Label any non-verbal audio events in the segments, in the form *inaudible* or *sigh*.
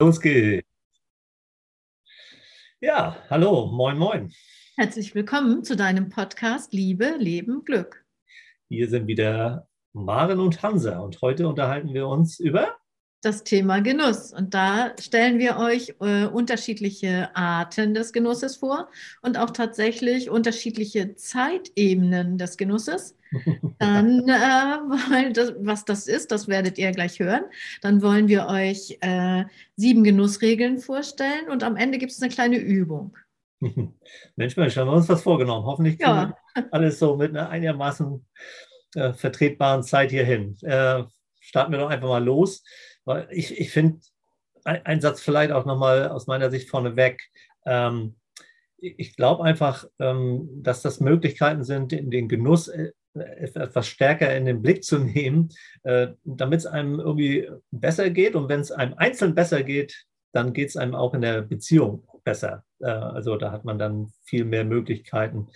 Los geht's. Ja, hallo, moin, moin. Herzlich willkommen zu deinem Podcast Liebe, Leben, Glück. Hier sind wieder Maren und Hansa und heute unterhalten wir uns über das Thema Genuss. Und da stellen wir euch äh, unterschiedliche Arten des Genusses vor und auch tatsächlich unterschiedliche Zeitebenen des Genusses. *laughs* Dann, äh, das, was das ist, das werdet ihr gleich hören. Dann wollen wir euch äh, sieben Genussregeln vorstellen und am Ende gibt es eine kleine Übung. *laughs* Mensch, Mensch, haben wir uns was vorgenommen. Hoffentlich ja. alles so mit einer einigermaßen äh, vertretbaren Zeit hierhin. Äh, starten wir doch einfach mal los. Weil ich, ich finde, ein, ein, Satz vielleicht auch nochmal aus meiner Sicht vorneweg. Ähm, ich glaube einfach, ähm, dass das Möglichkeiten sind, den, den Genuss äh, etwas stärker in den Blick zu nehmen, äh, damit es einem irgendwie besser geht. Und wenn es einem einzeln besser geht, dann geht es einem auch in der Beziehung besser. Äh, also da hat man dann viel mehr Möglichkeiten,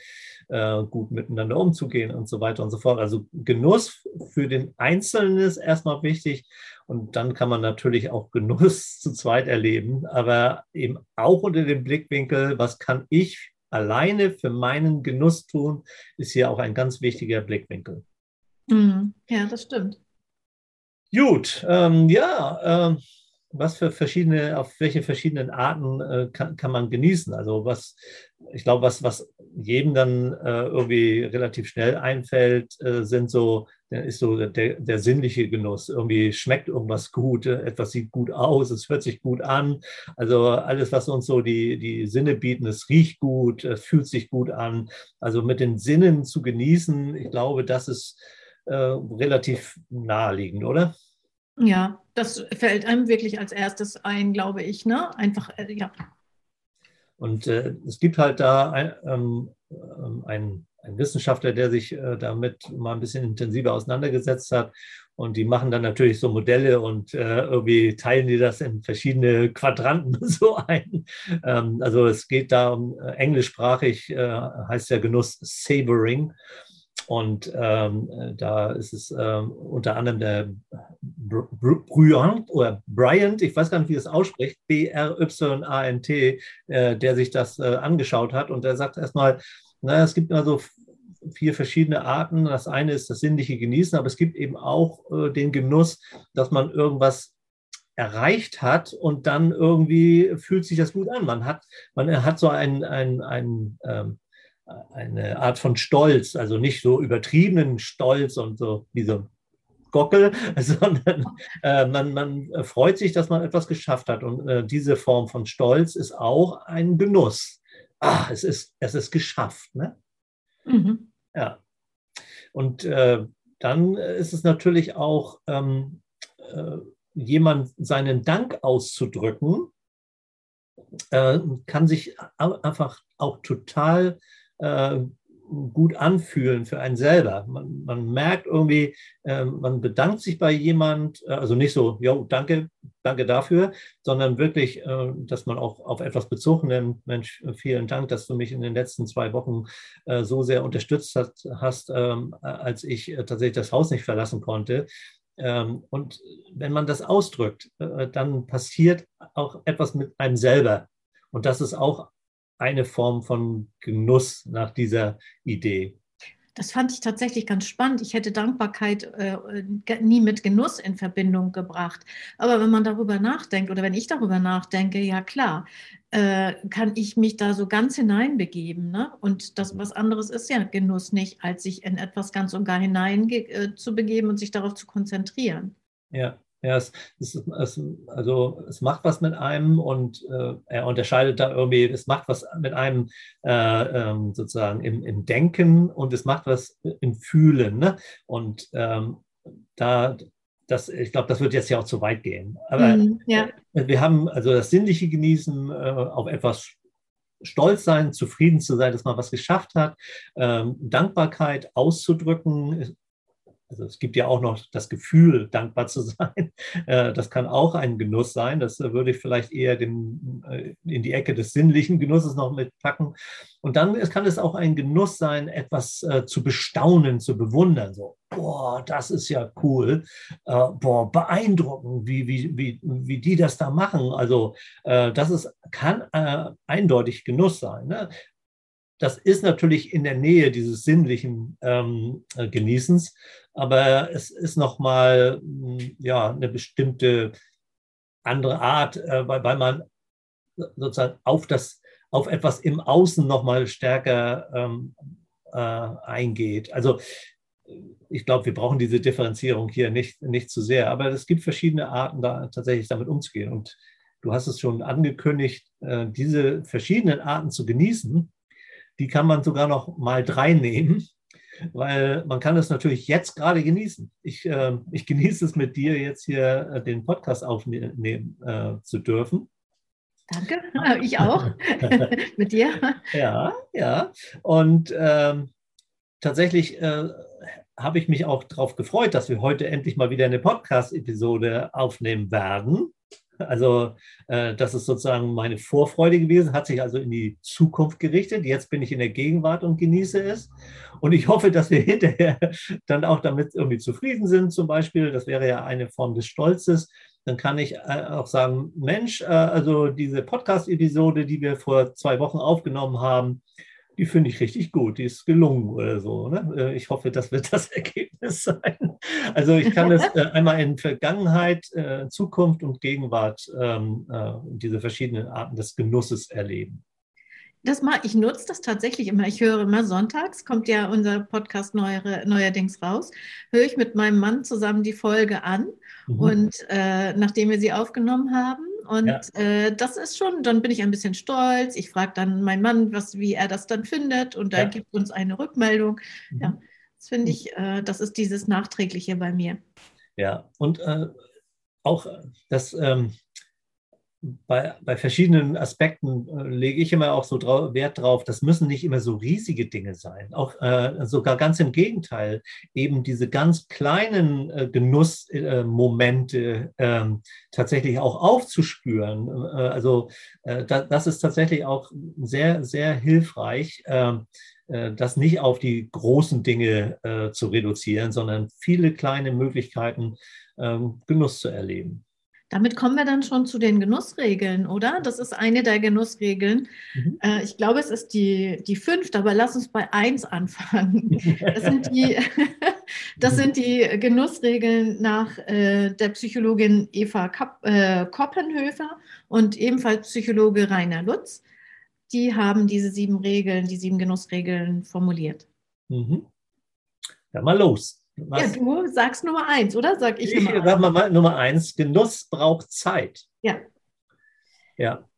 äh, gut miteinander umzugehen und so weiter und so fort. Also Genuss für den Einzelnen ist erstmal wichtig und dann kann man natürlich auch *laughs* Genuss zu zweit erleben, aber eben auch unter dem Blickwinkel, was kann ich alleine für meinen Genuss tun, ist hier auch ein ganz wichtiger Blickwinkel. Mhm. Ja, das stimmt. Gut, ähm, ja, ähm, was für verschiedene, auf welche verschiedenen Arten äh, kann, kann man genießen? Also was, ich glaube, was, was jedem dann äh, irgendwie relativ schnell einfällt, äh, sind so, ist so der, der sinnliche Genuss. Irgendwie schmeckt irgendwas gut, äh, etwas sieht gut aus, es hört sich gut an. Also alles, was uns so die, die Sinne bieten, es riecht gut, es fühlt sich gut an. Also mit den Sinnen zu genießen, ich glaube, das ist äh, relativ naheliegend, oder? Ja, das fällt einem wirklich als erstes ein, glaube ich. Ne? Einfach, äh, ja. Und äh, es gibt halt da ein, ähm, ähm, ein, Wissenschaftler, der sich äh, damit mal ein bisschen intensiver auseinandergesetzt hat. Und die machen dann natürlich so Modelle und äh, irgendwie teilen die das in verschiedene Quadranten *laughs* so ein. Ähm, also es geht da um äh, englischsprachig, äh, heißt der Genuss Savoring. Und ähm, da ist es ähm, unter anderem der Bryant oder Bryant, ich weiß gar nicht, wie es ausspricht, B-R-Y-A-N-T, äh, der sich das äh, angeschaut hat. Und der sagt erstmal, naja, es gibt also vier verschiedene Arten. Das eine ist das sinnliche Genießen, aber es gibt eben auch äh, den Genuss, dass man irgendwas erreicht hat und dann irgendwie fühlt sich das gut an. Man hat, man hat so ein, ein, ein ähm, eine Art von Stolz, also nicht so übertriebenen Stolz und so wie so Gockel, *laughs* sondern äh, man, man freut sich, dass man etwas geschafft hat. Und äh, diese Form von Stolz ist auch ein Genuss. Ah, es ist, es ist geschafft. Ne? Mhm. Ja. Und äh, dann ist es natürlich auch, ähm, äh, jemand seinen Dank auszudrücken, äh, kann sich einfach auch total äh, gut anfühlen für einen selber. Man, man merkt irgendwie, äh, man bedankt sich bei jemand, äh, also nicht so, jo, danke, danke dafür, sondern wirklich, äh, dass man auch auf etwas bezogen nimmt. Mensch, vielen Dank, dass du mich in den letzten zwei Wochen äh, so sehr unterstützt hast, hast ähm, als ich äh, tatsächlich das Haus nicht verlassen konnte. Ähm, und wenn man das ausdrückt, äh, dann passiert auch etwas mit einem selber. Und das ist auch eine Form von Genuss nach dieser Idee. Das fand ich tatsächlich ganz spannend. Ich hätte Dankbarkeit äh, nie mit Genuss in Verbindung gebracht. Aber wenn man darüber nachdenkt oder wenn ich darüber nachdenke, ja klar, äh, kann ich mich da so ganz hineinbegeben. Ne? Und das was anderes ist ja Genuss nicht, als sich in etwas ganz und gar hinein äh, zu begeben und sich darauf zu konzentrieren. Ja, ja, es, es, es, also es macht was mit einem und äh, er unterscheidet da irgendwie, es macht was mit einem äh, ähm, sozusagen im, im, Denken und es macht was im Fühlen. Ne? Und ähm, da, das, ich glaube, das wird jetzt ja auch zu weit gehen. Aber mm, ja. wir haben also das sinnliche Genießen, äh, auf etwas stolz sein, zufrieden zu sein, dass man was geschafft hat, ähm, Dankbarkeit auszudrücken, also es gibt ja auch noch das Gefühl, *laughs* dankbar zu sein. Äh, das kann auch ein Genuss sein. Das äh, würde ich vielleicht eher den, äh, in die Ecke des sinnlichen Genusses noch mitpacken. Und dann kann es auch ein Genuss sein, etwas zu bestaunen, zu bewundern. So, boah, das ist ja cool. Boah, beeindruckend, wie, wie, wie, wie die das da machen. Also das ist, kann eindeutig Genuss sein. Ne? Das ist natürlich in der Nähe dieses sinnlichen ähm, äh, Genießens, aber es ist nochmal hm, ja, eine bestimmte andere Art, äh, weil, weil man sozusagen auf, das, auf etwas im Außen nochmal stärker ähm, äh, eingeht. Also ich glaube, wir brauchen diese Differenzierung hier nicht, nicht zu sehr, aber es gibt verschiedene Arten, da tatsächlich damit umzugehen. Und du hast es schon angekündigt, äh, diese verschiedenen Arten zu genießen, die kann man sogar noch mal drei nehmen, weil man kann es natürlich jetzt gerade genießen. Ich, äh, ich genieße es mit dir jetzt hier äh, den Podcast aufnehmen äh, zu dürfen. Danke, *laughs* ich auch. *laughs* mit dir. Ja, ja. Und ähm, tatsächlich äh, habe ich mich auch darauf gefreut, dass wir heute endlich mal wieder eine Podcast-Episode aufnehmen werden. Also äh, das ist sozusagen meine Vorfreude gewesen, hat sich also in die Zukunft gerichtet. Jetzt bin ich in der Gegenwart und genieße es. Und ich hoffe, dass wir *laughs* hinterher dann auch damit irgendwie zufrieden sind, zum Beispiel. Das wäre ja eine Form des Stolzes. Dann kann ich äh, auch sagen, Mensch, äh, also diese Podcast-Episode, die wir vor zwei Wochen aufgenommen haben, die finde ich richtig gut, die ist gelungen oder so. Ne? Äh, ich hoffe, das wird das *laughs* Ergebnis sein. Also ich kann es äh, einmal in Vergangenheit, äh, Zukunft und Gegenwart ähm, äh, diese verschiedenen Arten des Genusses erleben. Das mal, ich nutze das tatsächlich immer. Ich höre immer sonntags, kommt ja unser Podcast neuere, neuerdings raus, höre ich mit meinem Mann zusammen die Folge an. Mhm. Und äh, nachdem wir sie aufgenommen haben, und ja. äh, das ist schon, dann bin ich ein bisschen stolz. Ich frage dann meinen Mann, was, wie er das dann findet und er ja. gibt uns eine Rückmeldung. Mhm. Ja, das finde ich, äh, das ist dieses Nachträgliche bei mir. Ja, und äh, auch das, ähm, bei, bei verschiedenen Aspekten äh, lege ich immer auch so drau Wert drauf, das müssen nicht immer so riesige Dinge sein. Auch äh, sogar ganz im Gegenteil, eben diese ganz kleinen äh, Genussmomente äh, tatsächlich auch aufzuspüren. Äh, also äh, da, das ist tatsächlich auch sehr, sehr hilfreich ähm, das nicht auf die großen Dinge äh, zu reduzieren, sondern viele kleine Möglichkeiten, ähm, Genuss zu erleben. Damit kommen wir dann schon zu den Genussregeln, oder? Das ist eine der Genussregeln. Mhm. Äh, ich glaube, es ist die, die fünfte, aber lass uns bei eins anfangen. *laughs* Das sind die, *laughs* das sind die Genussregeln nach äh, der Psychologin Eva Kapp, äh, Koppenhöfer und ebenfalls Psychologe Rainer Lutz. Die haben diese sieben Regeln, die sieben Genussregeln formuliert. Mhm. Ja, mal los. Was? Ja, du sagst Nummer eins, oder? Sag ich, ich Nummer sag mal, mal Nummer eins. Genuss braucht Zeit. Ja. Ja.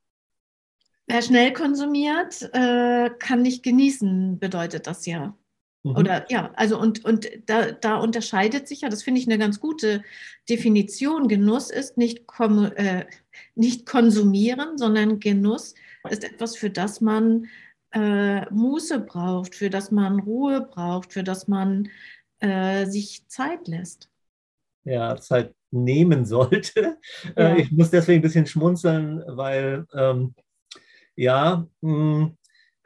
Wer schnell konsumiert, äh, kann nicht genießen, bedeutet das ja. Mhm. Oder ja, also und, und da, da unterscheidet sich ja, das finde ich eine ganz gute Definition. Genuss ist nicht, äh, nicht konsumieren, sondern Genuss ist etwas, für das man äh, Muße braucht, für das man Ruhe braucht, für das man äh, sich Zeit lässt. Ja, Zeit nehmen sollte. *laughs* Äh, ja. ich muss deswegen ein bisschen schmunzeln, weil ähm, ja, mh,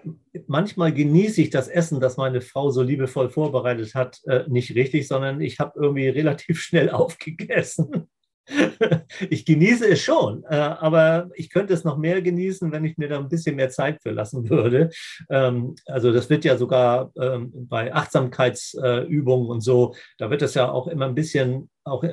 hm, manchmal genieße ich das Essen, das meine Frau so liebevoll vorbereitet hat, äh, nicht richtig, sondern ich habe irgendwie *laughs* relativ schnell aufgegessen. *laughs* ich genieße es schon, äh, aber ich könnte es noch mehr genießen, wenn ich mir da ein bisschen mehr Zeit für lassen *laughs* würde. Ähm, also das wird ja sogar ähm, bei Achtsamkeitsübungen und so, da wird das ja auch immer ein bisschen auch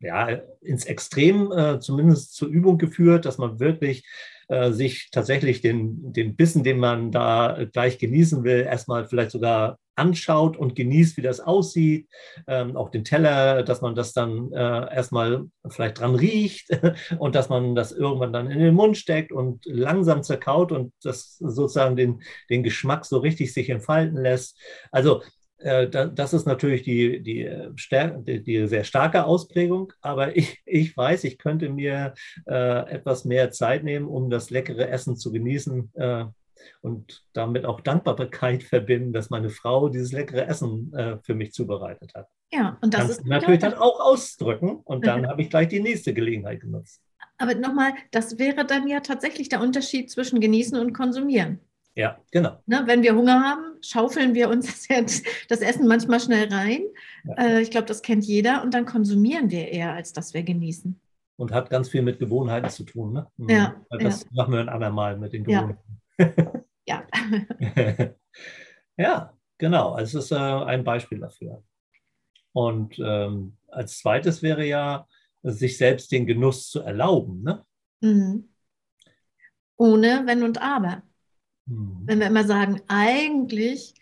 ja, ins Extrem äh, zumindest zur Übung geführt, dass man wirklich äh, sich tatsächlich den, den Bissen, den man da gleich genießen will, erstmal vielleicht sogar anschaut und genießt, wie das aussieht, ähm, auch den Teller, dass man das dann äh, erstmal vielleicht dran riecht *laughs* und dass man das irgendwann dann in den Mund steckt und langsam zerkaut und das sozusagen den, den Geschmack so richtig sich entfalten lässt. Also äh, das ist natürlich die, die, die, sehr starke Ausprägung, aber ich, ich weiß, ich könnte mir äh, etwas mehr Zeit nehmen, um das leckere Essen zu genießen. Äh, und damit auch Dankbarkeit *laughs* verbinden, dass meine Frau dieses leckere Essen äh, für mich zubereitet hat. Ja, und das Kannst ist natürlich dann auch ausdrücken und dann habe ich gleich die nächste Gelegenheit genutzt. Aber nochmal, das wäre dann ja tatsächlich der Unterschied zwischen genießen und konsumieren. Ja, genau. Ne, wenn wir Hunger haben, schaufeln wir uns *laughs* das, das Essen manchmal schnell rein. Ja. Äh, ich glaube, das kennt jeder. Und dann konsumieren wir eher, als dass wir genießen. Und hat ganz viel mit Gewohnheiten zu tun. Ne? Mhm. Ja, das ja. machen wir ein andermal mit den Gewohnheiten. *laughs* Ja. Ja, *laughs* ja genau. Also es ist äh, ein Beispiel dafür. Und ähm, als zweites wäre ja, sich selbst den Genuss zu erlauben. Ne? Mhm. Ohne Wenn und Aber. Mhm. Wenn wir immer sagen, eigentlich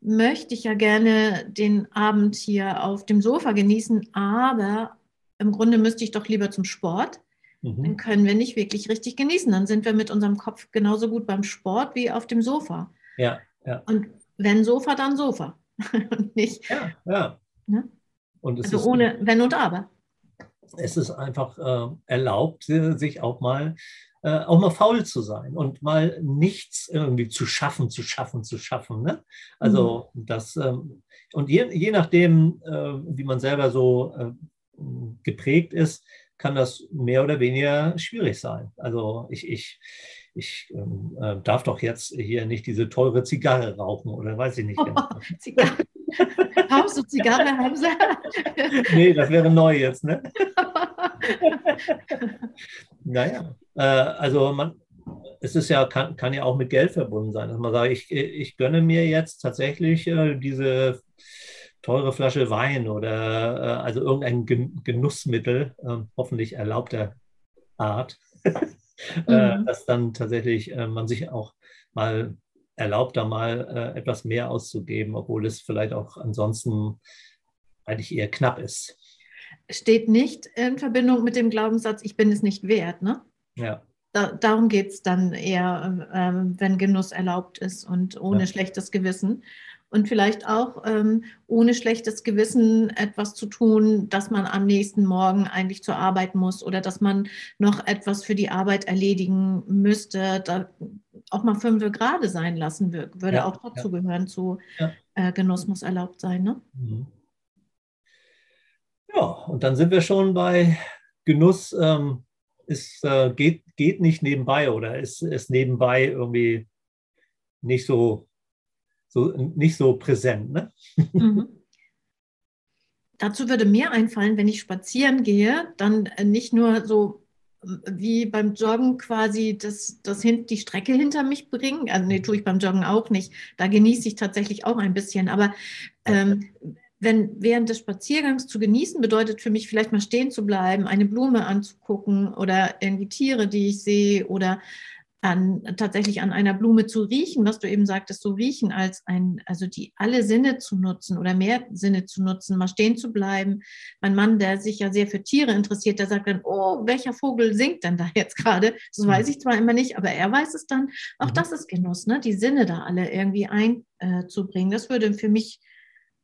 möchte ich ja gerne den Abend hier auf dem Sofa genießen, aber im Grunde müsste ich doch lieber zum Sport. Mhm. Dann können wir nicht wirklich richtig genießen. Dann sind wir mit unserem Kopf genauso gut beim Sport wie auf dem Sofa. Ja, ja. Und wenn Sofa, dann Sofa. *laughs* und nicht. Ja, ja. Ne? Und also ohne Wenn und Aber. Es ist einfach äh, erlaubt, sich auch mal äh, auch mal faul zu sein und mal nichts irgendwie zu schaffen, zu schaffen, zu schaffen. Ne? Also mhm. das, ähm, und je, je nachdem, äh, wie man selber so äh, geprägt ist, kann das mehr oder weniger schwierig sein. Also ich, ich, ich ähm, äh, darf doch jetzt hier nicht diese teure Zigarre rauchen oder weiß ich nicht. Oh, *laughs* Zigarre. Rauchst du Zigarre, Hamza? nee, das wäre neu jetzt, ne? *laughs* naja, also man, es ist ja, kann, kann ja auch mit Geld verbunden sein, dass man sagt, ich, ich gönne mir jetzt tatsächlich äh, diese teure Flasche Wein oder äh, also irgendein Genussmittel, äh, hoffentlich erlaubter Art, *laughs* äh, mhm. dass dann tatsächlich äh, man sich auch mal erlaubt, da mal äh, etwas mehr auszugeben, obwohl es vielleicht auch ansonsten eigentlich eher knapp ist. Steht nicht in Verbindung mit dem Glaubenssatz, ich bin es nicht wert, ne? Ja. Da, darum geht es dann eher, ähm, wenn Genuss erlaubt ist und ohne ja. schlechtes Gewissen. Und vielleicht auch ähm, ohne schlechtes Gewissen etwas zu tun, dass man am nächsten Morgen eigentlich zur Arbeit muss oder dass man noch etwas für die Arbeit erledigen müsste. Da auch mal fünf gerade sein lassen würde, ja, auch dazu ja. gehören zu äh, Genuss muss erlaubt sein. Ne? Mhm. Ja, und dann sind wir schon bei Genuss. Ähm, ist, äh, geht, geht nicht nebenbei oder ist, ist nebenbei irgendwie nicht so, so, nicht so präsent. Ne? Mhm. *laughs* Dazu würde mir einfallen, wenn ich spazieren gehe, dann äh, nicht nur so wie beim Joggen quasi das, das hin, die Strecke hinter mich bringen. Also nee, tue ich beim Joggen auch nicht. Da genieße ich tatsächlich auch ein bisschen. Aber ähm, wenn während des Spaziergangs zu genießen bedeutet für mich vielleicht mal stehen zu bleiben, eine Blume anzugucken oder irgendwie Tiere, die ich sehe oder an, tatsächlich an einer Blume zu riechen, was du eben sagtest, so riechen als ein, also die alle Sinne zu nutzen oder mehr Sinne zu nutzen, mal stehen zu bleiben. Mein Mann, der sich ja sehr für Tiere interessiert, der sagt dann, oh, welcher Vogel singt denn da jetzt gerade? Das mhm. weiß ich zwar immer nicht, aber er weiß es dann. Auch mhm. das ist Genuss, ne? die Sinne da alle irgendwie einzubringen. das würde für mich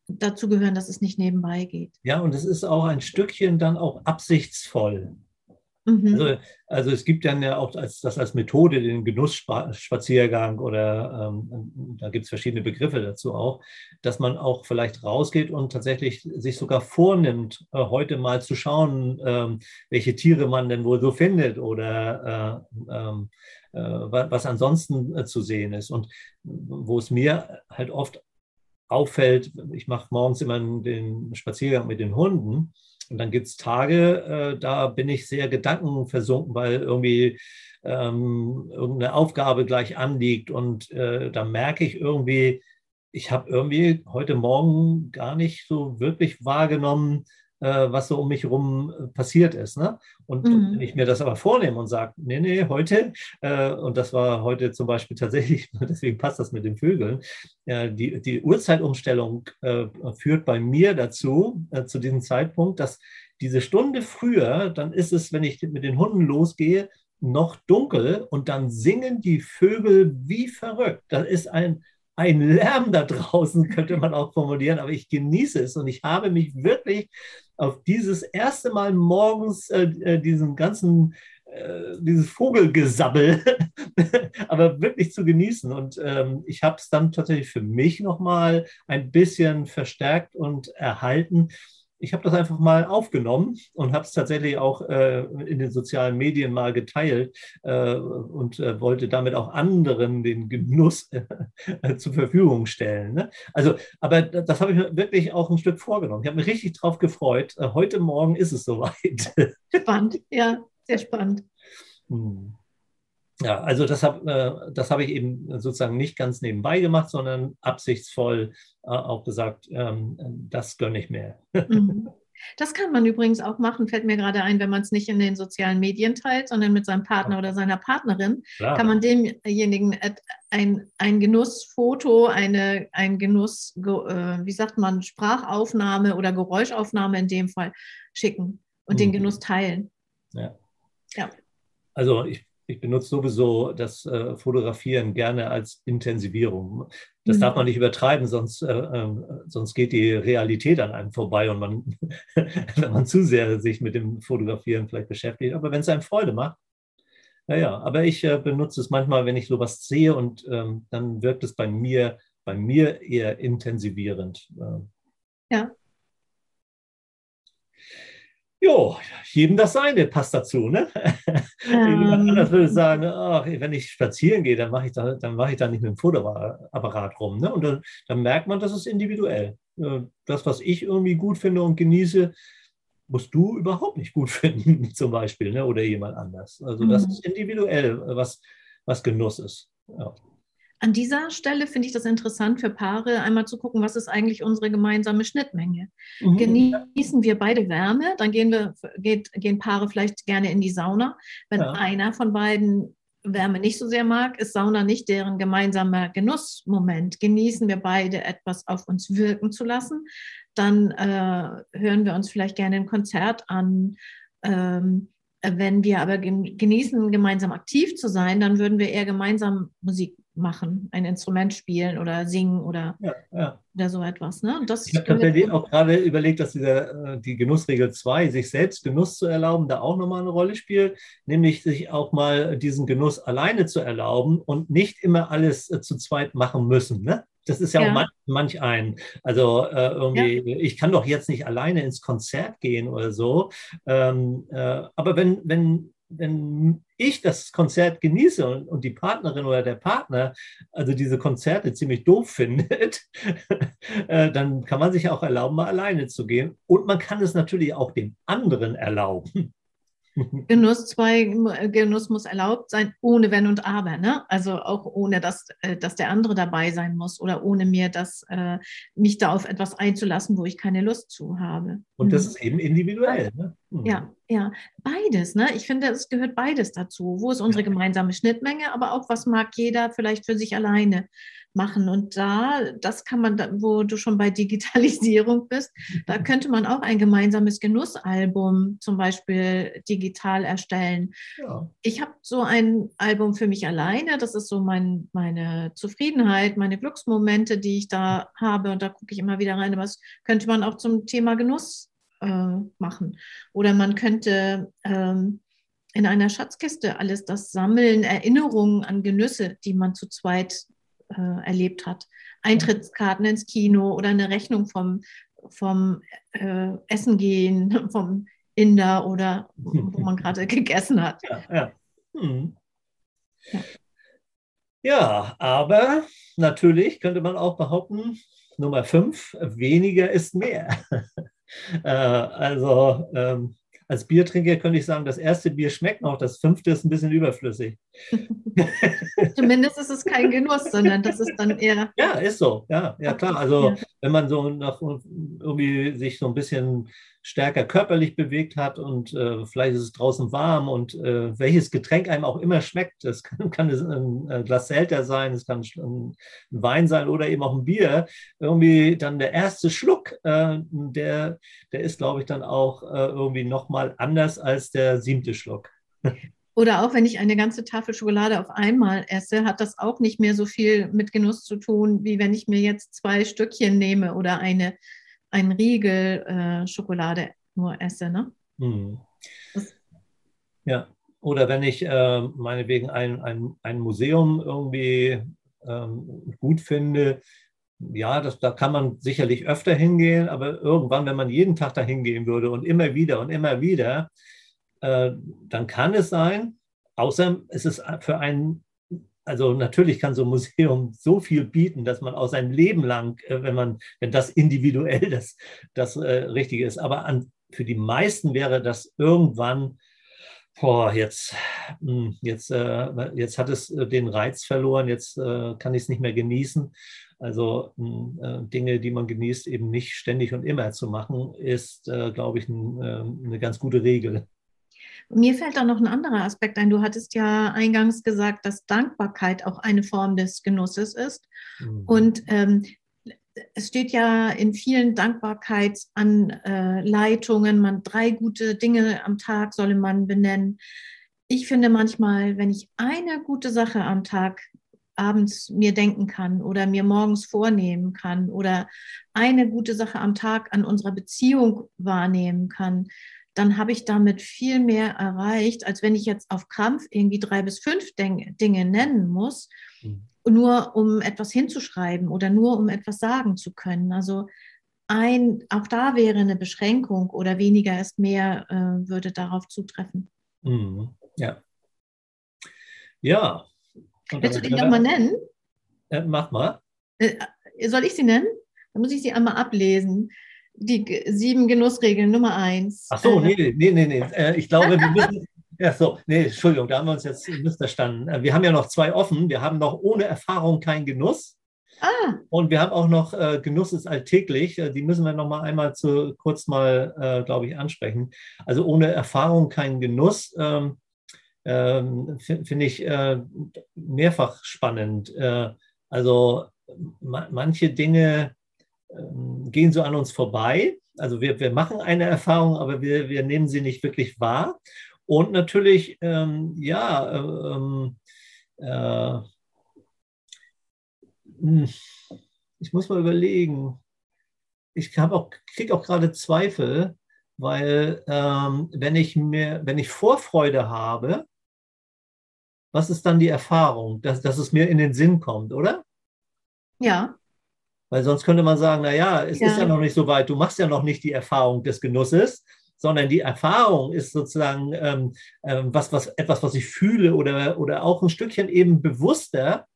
dazu gehören, dass es nicht nebenbei geht. Ja, und es ist auch ein Stückchen dann auch absichtsvoll. Mhm. Also, also, es gibt dann ja auch als, das als Methode den Genussspaziergang oder ähm, da gibt es verschiedene Begriffe dazu auch, dass man auch vielleicht rausgeht und tatsächlich sich sogar vornimmt, äh, heute mal zu schauen, ähm, welche Tiere man denn wohl so findet oder äh, ähm, äh, was ansonsten äh, zu sehen ist. Und wo es mir halt oft auffällt, ich mache morgens immer den Spaziergang mit den Hunden und dann gibt es Tage, äh, da bin ich sehr gedankenversunken, weil irgendwie ähm, irgendeine Aufgabe gleich anliegt. Und äh, da merke ich irgendwie, ich habe irgendwie heute Morgen gar nicht so wirklich wahrgenommen, was so um mich herum äh, passiert ist. Ne? Und mhm. wenn ich mir das aber vornehme und sage, nee, nee, heute, äh, und das war heute zum Beispiel tatsächlich, *laughs* deswegen passt das mit den Vögeln, äh, die, die Uhrzeitumstellung äh, führt bei mir dazu, äh, zu diesem Zeitpunkt, dass diese Stunde früher, dann ist es, wenn ich mit den Hunden losgehe, noch dunkel und dann singen die Vögel wie verrückt. Das ist ein ein Lärm da draußen, *laughs* könnte man auch formulieren, aber ich genieße es und ich habe mich wirklich auf dieses erste Mal morgens äh, äh diesen ganzen äh, dieses Vogelgesabbel, *laughs* aber wirklich zu genießen. Und ähm, ich habe es dann tatsächlich für mich nochmal ein bisschen verstärkt und erhalten. Ich habe das einfach mal aufgenommen und habe es tatsächlich auch äh, in den sozialen Medien mal geteilt äh, und äh, wollte damit auch anderen den Genuss *laughs* äh, zur Verfügung stellen. Ne? Also, aber das habe ich mir wirklich auch ein Stück vorgenommen. Ich habe mich richtig drauf gefreut. Äh, heute Morgen ist es soweit. Spannend, ja. Sehr spannend. *laughs* Hm. Ja, also das habe äh, das hab ich eben sozusagen nicht ganz nebenbei gemacht, sondern absichtsvoll äh, auch gesagt, ähm, das gönne ich mir. Mhm. *laughs* Das kann man übrigens auch machen, fällt mir gerade ein, wenn man es nicht in den sozialen Medien teilt, sondern mit seinem Partner oder seiner Partnerin, Klar. kann man demjenigen ein, ein Genussfoto, eine, ein Genuss, äh, wie sagt man, Sprachaufnahme oder Geräuschaufnahme in dem Fall schicken und mhm. den Genuss teilen. Ja. Ja. Also ich, ich benutze sowieso das äh, Fotografieren gerne als Intensivierung. Das mhm. darf man nicht übertreiben, sonst, äh, äh, sonst geht die Realität an einem vorbei und man, *laughs* wenn man zu sehr sich mit dem Fotografieren vielleicht beschäftigt. Aber wenn es einem Freude macht, naja, aber ich äh, benutze es manchmal, wenn ich sowas sehe und ähm, dann wirkt es bei mir, bei mir eher intensivierend. Ja. Jo, jedem das seine passt dazu. Ne? *laughs* Jemand anders würde sagen, ach, wenn ich spazieren gehe, dann mache ich, da, dann mache ich da nicht mit dem Fotoapparat rum. Ne? Und dann, dann, merkt man, das ist individuell. Das, was ich irgendwie gut finde und genieße, musst du überhaupt nicht gut *laughs* finden, zum Beispiel, ne? oder jemand anders. Also das mhm. ist individuell, was, was Genuss ist. Ja. An dieser Stelle finde ich das interessant für Paare, einmal zu gucken, was ist eigentlich unsere gemeinsame Schnittmenge. Mhm. Genießen wir beide Wärme, dann gehen, wir, geht, gehen Paare vielleicht gerne in die Sauna. Wenn ja. einer von beiden Wärme nicht so sehr mag, ist Sauna nicht deren gemeinsamer Genussmoment. Genießen wir beide etwas auf uns wirken zu lassen, dann äh, hören wir uns vielleicht gerne ein Konzert an. Ähm, wenn wir aber genießen, gemeinsam aktiv zu sein, dann würden wir eher gemeinsam Musik machen, ein Instrument spielen oder singen oder, ja, ja. oder so etwas. Ne? das ich habe tatsächlich auch gerade überlegt, dass diese, äh, die Genussregel 2, sich selbst Genuss zu erlauben, da auch nochmal eine Rolle spielt, nämlich sich auch mal diesen Genuss alleine zu erlauben und nicht immer alles äh, zu zweit machen müssen. Ne? Das ist ja, ja. auch manch, manch ein. Also äh, irgendwie, ja. ich kann doch jetzt nicht alleine ins Konzert gehen oder so. Ähm, äh, aber wenn, wenn wenn ich das Konzert genieße und, und, die Partnerin oder der Partner also diese Konzerte ziemlich doof *laughs* findet, äh, dann kann man sich auch erlauben, mal alleine zu gehen. Und man kann es natürlich auch dem anderen erlauben. *laughs* Genuss zwei, Genuss muss erlaubt sein, ohne Wenn und Aber. Ne? Also auch ohne, dass, äh, dass der andere dabei sein muss oder ohne mir das, äh, mich da auf etwas einzulassen, wo ich keine Lust zu habe. Und das mhm. ist eben individuell. Ne? Mhm. Ja, ja, beides. Ne? Ich finde, es gehört beides dazu. Wo ist unsere gemeinsame Schnittmenge, aber auch was mag jeder vielleicht für sich alleine machen. Und da, das kann man, wo du schon bei Digitalisierung *laughs* bist, da *laughs* könnte man auch ein gemeinsames Genussalbum zum Beispiel digital erstellen. Ja. Ich habe so ein Album für mich alleine. Das ist so mein, meine Zufriedenheit, meine Glücksmomente, die ich da habe. Und da gucke ich immer wieder rein. Was könnte man auch zum Thema Genuss äh, machen? Oder man könnte ähm, in einer Schatzkiste alles das sammeln, Erinnerungen an Genüsse, die man zu zweit äh, erlebt hat. Eintrittskarten ins Kino oder eine Rechnung vom, vom äh, Essen gehen, *laughs* vom Inder oder wo man *laughs* gerade gegessen hat. Ja, ja. Hm. ja. ja, aber natürlich könnte man auch behaupten, Nummer fünf, weniger ist mehr. *laughs* äh, also ähm, als Biertrinker könnte ich sagen, das erste Bier schmeckt noch, das fünfte ist ein bisschen überflüssig. *laughs* Zumindest ist es kein Genuss, sondern das ist dann eher. Ja, ist so. Ja, ja klar. Also ja. wenn man so noch irgendwie sich so ein bisschen stärker körperlich bewegt hat und äh, vielleicht ist es draußen warm und äh, welches Getränk einem auch immer schmeckt. Das *laughs* kann, kann ein Glas Selter sein, es kann ein Wein sein oder eben auch ein Bier. Irgendwie dann der erste Schluck, äh, der, der ist, glaube ich, dann auch äh, irgendwie nochmal anders als der siebte Schluck. *laughs* Oder auch wenn ich eine ganze Tafel Schokolade auf einmal esse, hat das auch nicht mehr so viel mit Genuss zu tun, wie wenn ich mir jetzt zwei Stückchen nehme oder eine ein Riegel äh, Schokolade nur esse. Ne? Hm. Ja, oder wenn ich äh, meinetwegen ein, ein, ein Museum irgendwie ähm, gut finde, ja, das, da kann man sicherlich öfter hingehen, aber irgendwann, wenn man jeden Tag da hingehen würde und immer wieder und immer wieder, äh, dann kann es sein, außer es ist für einen, also natürlich kann so ein Museum so viel bieten, dass man aus seinem Leben lang, äh, wenn man, wenn das individuell das, das äh, Richtige ist, aber an, für die meisten wäre das irgendwann boah, jetzt, hm, jetzt, äh, jetzt hat es den Reiz verloren, jetzt kann ich es nicht mehr genießen. Also hm, Dinge, die man genießt, eben nicht ständig und immer zu machen, ist, glaube ich, eine ganz gute Regel. Mir fällt da noch ein anderer Aspekt ein. Du hattest ja eingangs gesagt, dass Dankbarkeit auch eine Form des Genusses ist. Mhm. Und ähm, es steht ja in vielen Dankbarkeitsanleitungen, man drei gute Dinge am Tag solle man benennen. Ich finde manchmal, wenn ich eine gute Sache am Tag abends mir denken kann oder mir morgens vornehmen kann oder eine gute Sache am Tag an unserer Beziehung wahrnehmen kann, dann habe ich damit viel mehr erreicht, als wenn ich jetzt auf Krampf irgendwie drei bis fünf Dinge nennen muss. Mhm nur um etwas hinzuschreiben oder nur um etwas sagen zu können. Also ein, auch da wäre eine Beschränkung oder weniger ist mehr, äh, würde darauf zutreffen. Mhm. Ja. Ja. Willst du die nochmal nennen? Äh, mach mal. Äh, soll ich sie nennen? Dann muss ich sie einmal ablesen. Die sieben Genussregeln Nummer eins. Ach so, äh, nee, nee, nee, nee. Äh, ich glaube, wir müssen, *laughs* ja, so, nee, Entschuldigung, da haben wir uns jetzt missverstanden. Äh, wir haben ja noch zwei offen. Wir haben noch ohne Erfahrung kein Genuss. Ah. Und wir haben auch noch äh, Genuss ist alltäglich. Die müssen wir noch mal einmal zu, kurz mal, äh, glaube ich, ansprechen. Also ohne Erfahrung kein Genuss. Ähm, ähm, Finde ich äh, mehrfach spannend. Also ma manche Dinge gehen so an uns vorbei. Also wir, wir machen eine Erfahrung, aber wir, wir nehmen sie nicht wirklich wahr. Und natürlich, ähm, ja, ähm, äh, hm, ich muss mal überlegen. Ich auch, kriege auch gerade Zweifel, weil ähm, wenn ich mir, wenn ich Vorfreude habe, was ist dann die Erfahrung, dass, dass es mir in den Sinn kommt, oder? Ja. Weil sonst könnte man sagen, naja, es ja. ist ja noch nicht so weit, du machst ja noch nicht die Erfahrung des Genusses, sondern die Erfahrung ist sozusagen ähm, ähm, was, was, etwas, was ich fühle oder, oder auch ein Stückchen eben bewusster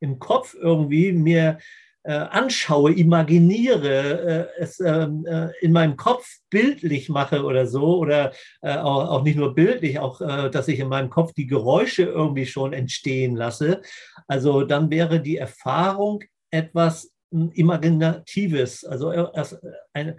im Kopf irgendwie mir äh, anschaue, imaginiere, äh, es ähm, äh, in meinem Kopf bildlich mache oder so, oder äh, auch, auch, nicht nur bildlich, auch, äh, dass ich in meinem Kopf die Geräusche irgendwie schon entstehen lasse. Also dann wäre die Erfahrung etwas Imaginatives, also äh, eine,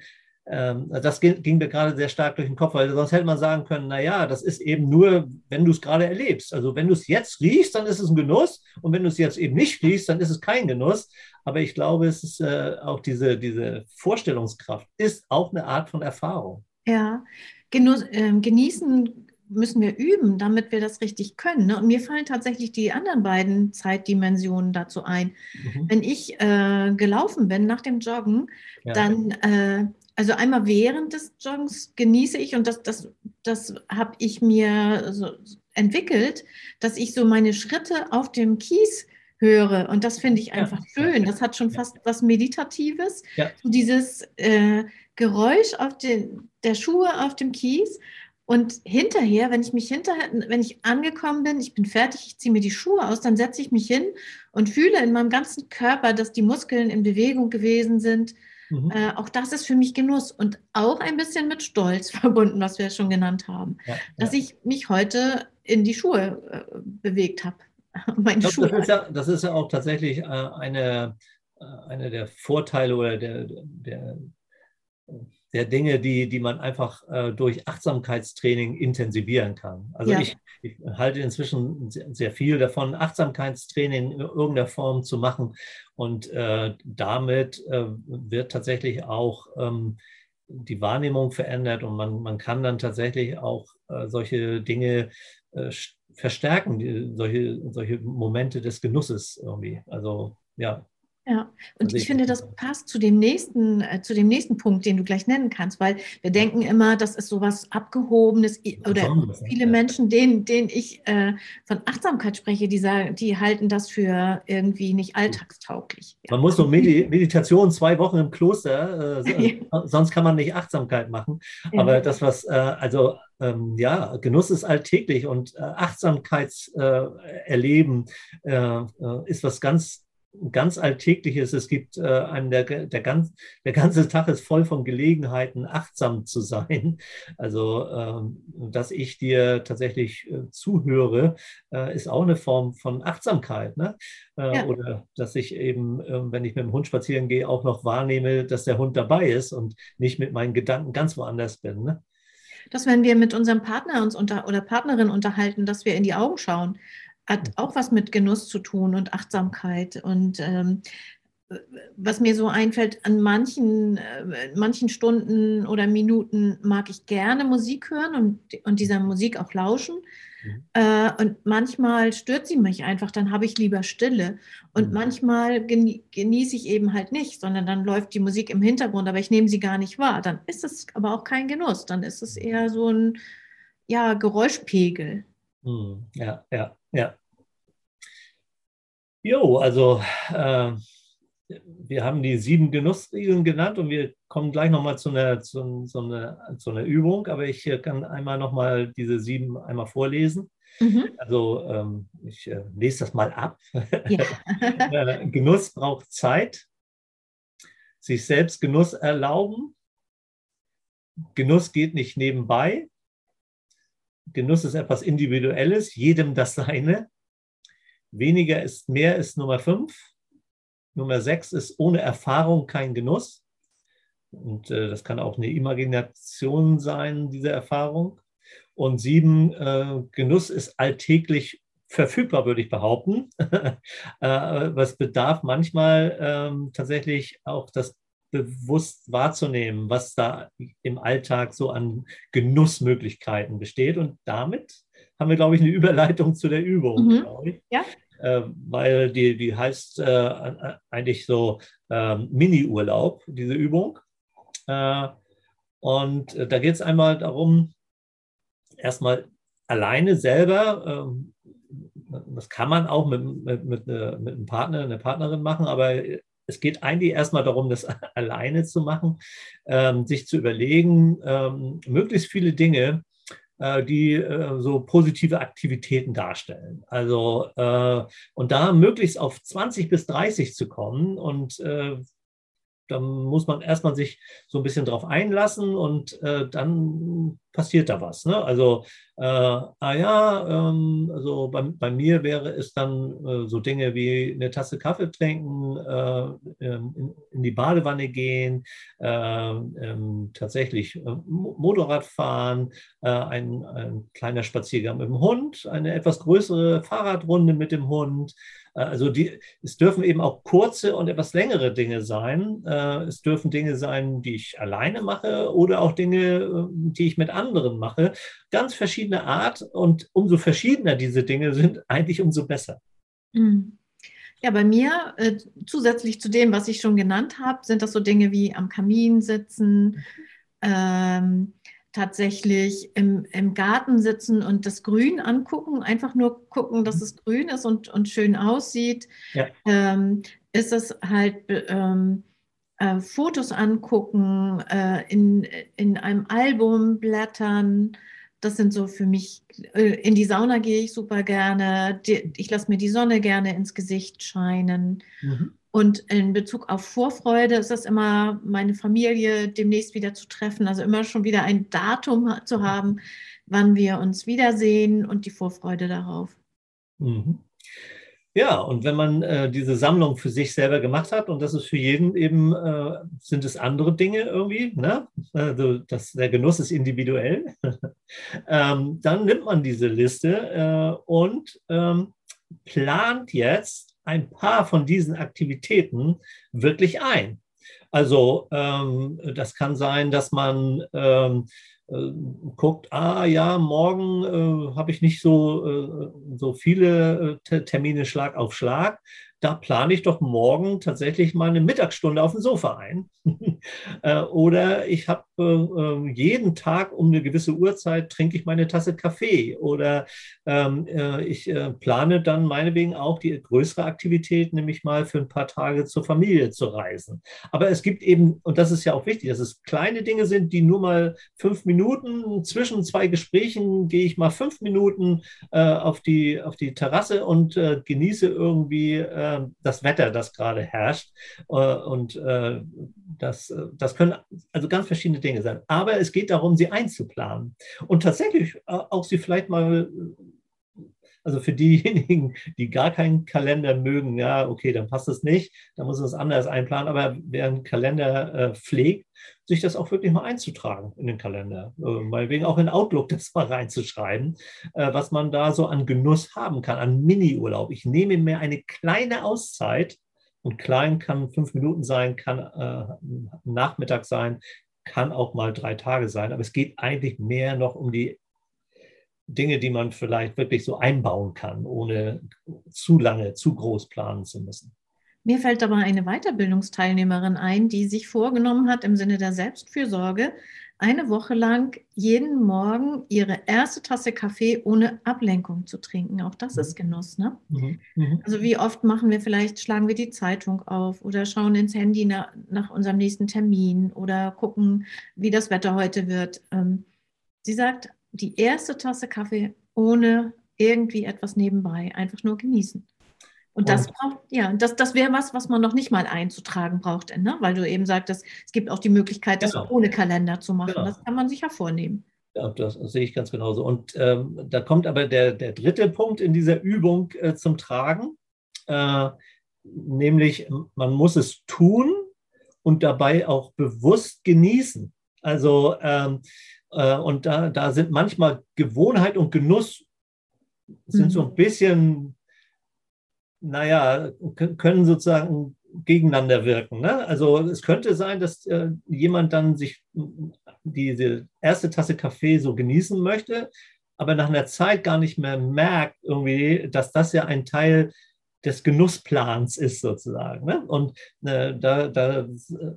ähm, das ging mir gerade sehr stark durch den Kopf, weil sonst hätte man sagen können, naja, das ist eben nur, wenn du es gerade erlebst. Also wenn du es jetzt riechst, dann ist es ein Genuss und wenn du es jetzt eben nicht riechst, dann ist es kein Genuss. Aber ich glaube, es ist äh, auch diese, diese Vorstellungskraft, ist auch eine Art von Erfahrung. Ja, Genuss, äh, genießen müssen wir üben, damit wir das richtig können. Ne? Und mir fallen tatsächlich die anderen beiden Zeitdimensionen dazu ein. Mhm. Wenn ich äh, gelaufen bin nach dem Joggen, ja. dann äh, also einmal während des Joggens genieße ich und das, das, das habe ich mir so entwickelt, dass ich so meine Schritte auf dem Kies höre und das finde ich einfach ja. schön. Das hat schon fast was Meditatives. Ja. So dieses äh, Geräusch auf den, der Schuhe auf dem Kies und hinterher, wenn ich mich hinterher, wenn ich angekommen bin, ich bin fertig, ich ziehe mir die Schuhe aus, dann setze ich mich hin und fühle in meinem ganzen Körper, dass die Muskeln in Bewegung gewesen sind Mhm. Äh, auch das ist für mich Genuss und auch ein bisschen mit Stolz *laughs* verbunden, was wir schon genannt haben, ja, dass ja. ich mich heute in die Schuhe äh, bewegt habe. *laughs* Meine glaub, Schuhe. Das, ist ja, das ist ja auch tatsächlich äh, eine, äh, eine der Vorteile oder der, der, der Dinge, die, die man einfach äh, durch Achtsamkeitstraining intensivieren kann. Also ja. ich, ich, halte inzwischen sehr, sehr, viel davon, Achtsamkeitstraining in irgendeiner Form zu machen. Und äh, damit äh, wird tatsächlich auch ähm, die Wahrnehmung verändert und man, man kann dann tatsächlich auch äh, solche Dinge äh, verstärken, die, solche, solche Momente des Genusses irgendwie. Also ja, Ja, und also ich, finde, das passt zu dem nächsten, äh, zu dem nächsten Punkt, den du gleich nennen kannst, weil wir denken immer, das ist sowas Abgehobenes oder viele ja. Menschen, denen, denen ich äh, von Achtsamkeit spreche, die sagen, die halten das für irgendwie nicht alltagstauglich. Man muss so Medi Meditation zwei Wochen im Kloster, äh, *laughs* ja. sonst kann man nicht Achtsamkeit machen. Aber das, was, äh, also ähm, ja, Genuss ist alltäglich und äh, Achtsamkeitserleben äh, ist was ganz ganz Alltägliches. Es gibt äh, einen, der, der, ganz, der ganze Tag ist voll von Gelegenheiten, achtsam zu sein. *laughs* Also, ähm, dass ich dir tatsächlich äh, zuhöre, äh, ist auch eine Form von Achtsamkeit. Ne? Äh, ja. Oder dass ich eben, ähm, wenn ich mit dem Hund spazieren gehe, auch noch wahrnehme, dass der Hund dabei ist und nicht mit meinen Gedanken ganz woanders bin. Ne? Dass wenn wir mit unserem Partner uns unter oder Partnerin unterhalten, dass wir in die Augen schauen hat auch was mit Genuss zu tun und Achtsamkeit. Und ähm, was mir so einfällt, an manchen, äh, manchen Stunden oder Minuten mag ich gerne Musik hören und, und dieser Musik auch lauschen. Mhm. Äh, und manchmal stört sie mich einfach, dann habe ich lieber Stille. Und mhm. manchmal genieße ich eben halt nicht, sondern dann läuft die Musik im Hintergrund, aber ich nehme sie gar nicht wahr. Dann ist es aber auch kein Genuss, dann ist es eher so ein ja, Geräuschpegel. Mhm. Ja, ja. Ja. Jo, also äh, wir haben die sieben Genussregeln genannt und wir kommen gleich nochmal zu einer, zu, so einer, zu einer Übung, aber ich äh, kann einmal nochmal diese sieben einmal vorlesen. Mhm. Also ähm, ich äh, lese das mal ab. Ja. *laughs* Äh, Genuss braucht Zeit, sich selbst Genuss erlauben. Genuss geht nicht nebenbei. Genuss ist etwas Individuelles, jedem das Seine. Weniger ist mehr ist Nummer fünf. Nummer sechs ist ohne Erfahrung kein Genuss. Und äh, das kann auch eine Imagination sein, diese Erfahrung. Und sieben, äh, Genuss ist alltäglich verfügbar, würde ich behaupten. *laughs* äh, was bedarf manchmal ähm, tatsächlich auch das bewusst wahrzunehmen, was da im Alltag so an Genussmöglichkeiten besteht. Und damit haben wir, glaube ich, eine Überleitung zu der Übung, mhm. glaube ich. Ja. Äh, weil die, die heißt äh, eigentlich so äh, Mini-Urlaub, diese Übung. Äh, und äh, da geht es einmal darum, erstmal alleine selber, ähm, das kann man auch mit, mit, mit, eine, mit einem Partner, einer Partnerin machen, aber es geht eigentlich erstmal darum, das *laughs* alleine zu machen, ähm, sich zu überlegen, ähm, möglichst viele Dinge, äh, die äh, so positive Aktivitäten darstellen. Also äh, und da möglichst auf 20 bis 30 zu kommen und dann muss man erstmal sich so ein bisschen drauf einlassen und äh, dann passiert da was. Ne? Also, äh, ah ja, ähm, also bei, bei, mir wäre es dann äh, so Dinge wie eine Tasse Kaffee trinken, äh, ähm, in, in, die Badewanne gehen, äh, ähm, tatsächlich äh, Motorrad fahren, ein, ein kleiner Spaziergang mit dem Hund, eine etwas größere Fahrradrunde mit dem Hund, also die, es dürfen eben auch kurze und etwas längere Dinge sein. Äh, es dürfen Dinge sein, die ich alleine mache oder auch Dinge, äh, die ich mit anderen mache. Ganz verschiedene Art und umso verschiedener diese Dinge sind, *laughs* eigentlich umso besser. Mhm. Ja, bei mir, äh, zusätzlich zu dem, was ich schon genannt habe, sind das so Dinge wie am Kamin sitzen, ähm, tatsächlich im, im Garten sitzen und das Grün angucken, einfach nur gucken, dass es grün ist und, und schön aussieht, ja. ähm, ist es halt ähm, äh, Fotos angucken, äh, in, in einem Album blättern. Das sind so für mich, äh, in die Sauna gehe ich super gerne, die, ich lasse mir die Sonne gerne ins Gesicht scheinen. Mhm. Und in Bezug auf Vorfreude ist das immer, meine Familie demnächst wieder zu treffen, also immer schon wieder ein Datum zu haben, wann wir uns wiedersehen und die Vorfreude darauf. Mhm. Ja, und wenn man äh, diese Sammlung für sich selber gemacht hat, und das ist für jeden eben, äh, sind es andere Dinge irgendwie, ne? also das, der Genuss ist individuell, *laughs* ähm, dann nimmt man diese Liste äh, und ähm, plant jetzt ein paar von diesen Aktivitäten wirklich ein. Also ähm, das kann sein, dass man ähm, äh, guckt, ah ja, morgen äh, habe ich nicht so, äh, so viele äh, Termine Schlag auf Schlag. Da plane ich doch morgen tatsächlich mal eine Mittagsstunde auf dem Sofa ein. *laughs* Äh, oder ich habe äh, ähm, jeden Tag um eine gewisse Uhrzeit trinke ich meine Tasse Kaffee. Oder ähm, äh, ich äh, plane dann meinetwegen auch die größere Aktivität, nämlich mal für ein paar Tage zur Familie zu reisen. Aber es gibt eben, und das ist ja auch wichtig, dass es kleine Dinge sind, die nur mal fünf Minuten zwischen zwei Gesprächen gehe ich mal fünf Minuten äh, auf, die, auf die Terrasse und äh, genieße irgendwie das Wetter, das gerade herrscht. und das, das können also ganz verschiedene Dinge sein. Aber es geht darum, sie einzuplanen. Und tatsächlich äh, auch sie vielleicht mal, also für diejenigen, die gar keinen Kalender mögen, ja, okay, dann passt es nicht, dann muss man es anders einplanen. Aber wer einen Kalender äh, pflegt, sich das auch wirklich mal einzutragen in den Kalender. Äh, mal wegen auch in Outlook *laughs* das mal reinzuschreiben, äh, was man da so an Genuss haben kann, an Mini-Urlaub. Ich nehme mir eine kleine Auszeit und klein kann fünf Minuten sein, kann äh, Nachmittag sein, kann auch mal drei Tage sein. Aber es geht eigentlich mehr noch um die Dinge, die man vielleicht wirklich so einbauen kann, ohne zu lange, zu groß planen zu müssen. Mir fällt aber eine Weiterbildungsteilnehmerin ein, die sich vorgenommen hat, im Sinne der Selbstfürsorge eine Woche lang jeden Morgen ihre erste Tasse Kaffee ohne Ablenkung zu trinken. Auch das mhm. ist Genuss, ne? Mhm. Mhm. Also wie oft machen wir vielleicht, schlagen wir die Zeitung auf oder schauen ins Handy nach, nach unserem nächsten Termin oder gucken, wie das Wetter heute wird. Ähm, sie sagt, die erste Tasse Kaffee ohne irgendwie etwas nebenbei, einfach nur genießen. Und das braucht, ja, das, das wäre was, was man noch nicht mal einzutragen braucht, ne? weil du eben sagtest, es gibt auch die Möglichkeit, das genau. ohne Kalender zu machen. Genau. Das kann man sich ja vornehmen. Ja, das sehe ich ganz genauso. Und ähm, da kommt aber der, der dritte Punkt in dieser Übung äh, zum Tragen, äh, nämlich man muss es tun und dabei auch bewusst genießen. Also, ähm, äh, und da, da sind manchmal Gewohnheit und Genuss sind mhm. so ein bisschen naja, können sozusagen gegeneinander wirken. Ne? Also es könnte sein, dass äh, jemand dann sich diese erste Tasse Kaffee so genießen möchte, aber nach einer Zeit gar nicht mehr merkt, irgendwie, dass das ja ein Teil des Genussplans ist sozusagen. Ne? Und äh, da, da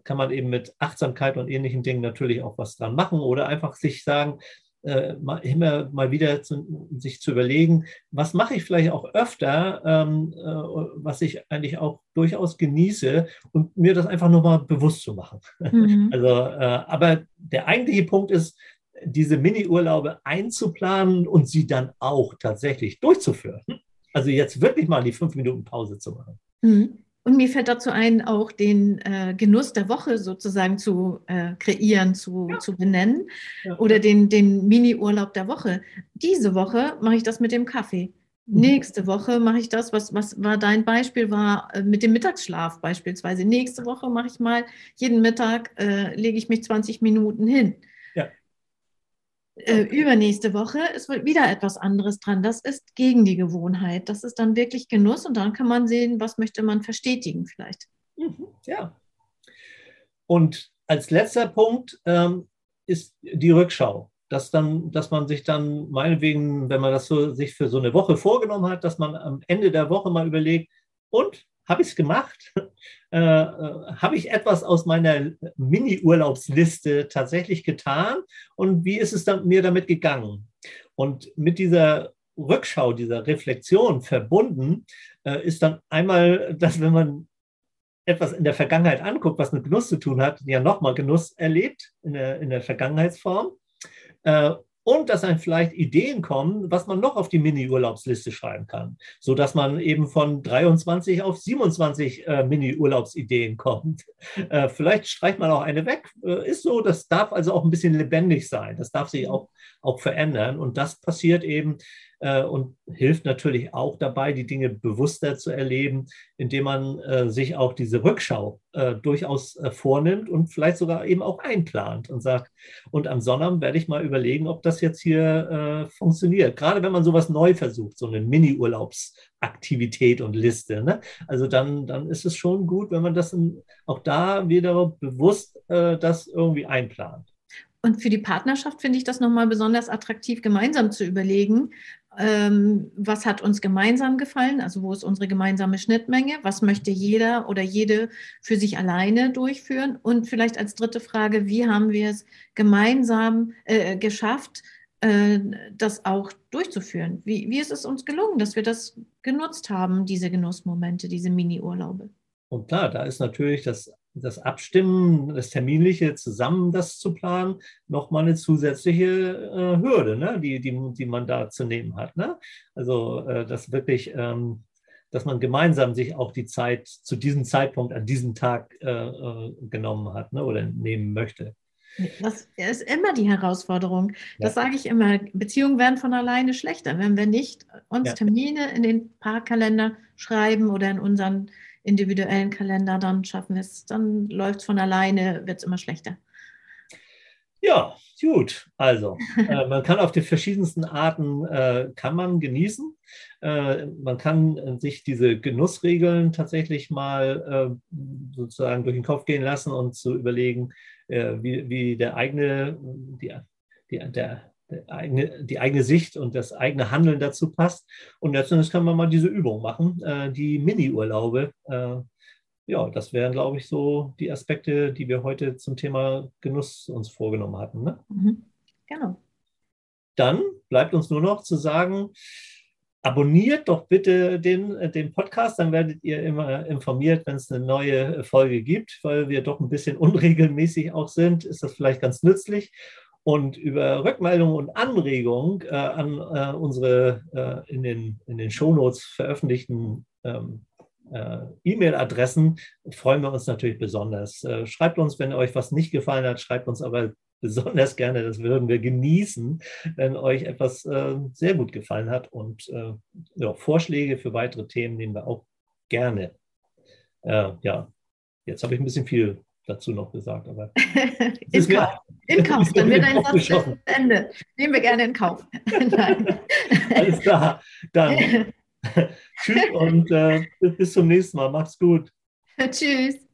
kann man eben mit Achtsamkeit und ähnlichen Dingen natürlich auch was dran machen oder einfach sich sagen, äh, immer mal wieder zu, sich zu überlegen, was mache ich vielleicht auch öfter, ähm, äh, was ich eigentlich auch durchaus genieße und mir das einfach nur mal bewusst zu machen. Mhm. *laughs* Also, äh, aber der eigentliche Punkt ist, diese Mini-Urlaube einzuplanen und sie dann auch tatsächlich durchzuführen. Also jetzt wirklich mal die fünf Minuten Pause zu machen. Mhm. Und mir fällt dazu ein, auch den äh, Genuss der Woche sozusagen zu äh, kreieren, zu, ja. zu benennen ja. oder den, den Mini-Urlaub der Woche. Diese Woche mache ich das mit dem Kaffee. Mhm. Nächste Woche mache ich das, was, was war dein Beispiel, war äh, mit dem Mittagsschlaf beispielsweise. Nächste Woche mache ich mal, jeden Mittag äh, lege ich mich 20 Minuten hin. Äh, übernächste Woche ist wieder etwas anderes dran. Das ist gegen die Gewohnheit. Das ist dann wirklich Genuss und dann kann man sehen, was möchte man verstetigen vielleicht. Mhm, ja. Und als letzter Punkt ähm, ist die Rückschau. Dass, dann, dass man sich dann meinetwegen, wenn man das so, sich für so eine Woche vorgenommen hat, dass man am Ende der Woche mal überlegt, und habe ich es gemacht? Äh, äh, habe ich etwas aus meiner Mini-Urlaubsliste tatsächlich getan? Und wie ist es dann, mir damit gegangen? Und mit dieser Rückschau, dieser Reflexion verbunden, äh, ist dann einmal, *laughs* dass wenn man etwas in der Vergangenheit anguckt, was mit Genuss zu tun hat, ja nochmal Genuss erlebt in der, in der Vergangenheitsform. Und dass dann vielleicht Ideen kommen, was man noch auf die Mini-Urlaubsliste schreiben kann, sodass man eben von 23 auf 27 äh, Mini-Urlaubsideen kommt. *laughs* Äh, vielleicht streicht man auch eine weg. Äh, ist so, das darf also auch ein bisschen lebendig sein. Das darf sich auch, auch verändern. Und das passiert eben äh, und hilft natürlich auch dabei, die Dinge bewusster zu erleben, indem man äh, sich auch diese Rückschau äh, durchaus äh, vornimmt und vielleicht sogar eben auch einplant und sagt, und am Sonnabend werde ich mal überlegen, ob das jetzt hier äh, funktioniert. Gerade wenn man sowas neu versucht, so eine Mini-Urlaubsaktivität und Liste. Ne? Also dann, dann ist es schon gut, wenn man das in, auch da wieder bewusst äh, das irgendwie einplant. Und für die Partnerschaft finde ich das nochmal besonders attraktiv, gemeinsam zu überlegen, ähm, was hat uns gemeinsam gefallen, also wo ist unsere gemeinsame Schnittmenge, was möchte jeder oder jede für sich alleine durchführen und vielleicht als dritte Frage, wie haben wir es gemeinsam äh, geschafft, äh, das auch durchzuführen? Wie, wie ist es uns gelungen, dass wir das genutzt haben, diese Genussmomente, diese Mini-Urlaube? Und klar, da ist natürlich das das Abstimmen, das Terminliche zusammen das zu planen, nochmal eine zusätzliche äh, Hürde, ne? die, die, die man da zu nehmen hat. Ne? Also äh, das wirklich, ähm, dass man gemeinsam sich auch die Zeit zu diesem Zeitpunkt an diesem Tag äh, äh genommen hat ne? oder nehmen möchte. Das ist immer die Herausforderung. Das ja. sage ich immer. Beziehungen werden von alleine schlechter, wenn wir nicht uns ja. Termine in den Parkkalender schreiben oder in unseren individuellen Kalender, dann schaffen wir es, dann läuft es von alleine, wird es immer schlechter. Ja, gut. Also, äh, man kann auf die verschiedensten Arten äh, kann man genießen. Äh, man kann sich diese Genussregeln tatsächlich mal äh, sozusagen durch den Kopf gehen lassen und zu überlegen, äh, wie, wie der eigene, die, die, der eigene, die eigene Sicht und das eigene Handeln dazu passt. Und letztendlich kann man mal diese Übung machen, äh, die Mini-Urlaube. Äh, ja, das wären, glaube ich, so die Aspekte, die wir heute zum Thema Genuss uns vorgenommen hatten. Ne? Mhm. Genau. Dann bleibt uns nur noch zu sagen, abonniert doch bitte den, äh, den Podcast, dann werdet ihr immer informiert, wenn es eine neue Folge gibt, weil wir doch ein bisschen *laughs* unregelmäßig auch sind, ist das vielleicht ganz nützlich. Und über Rückmeldungen und Anregungen äh, an äh, unsere äh, in den, in den Shownotes veröffentlichten ähm, äh, E-Mail-Adressen freuen wir uns natürlich besonders. Äh, schreibt uns, wenn euch was nicht gefallen hat, schreibt uns aber *laughs* besonders gerne. Das würden wir genießen, wenn euch etwas äh, sehr gut gefallen hat. Und ja, Vorschläge für weitere Themen nehmen wir auch gerne. ja, jetzt habe ich ein bisschen viel dazu noch gesagt. Aber in, Kauf. in Kauf, dann wird ein Satz zu Ende. Nehmen wir gerne in Kauf. *laughs* *laughs* Alles klar, dann *laughs* tschüss und äh, bis zum nächsten Mal. Macht's gut. Tschüss.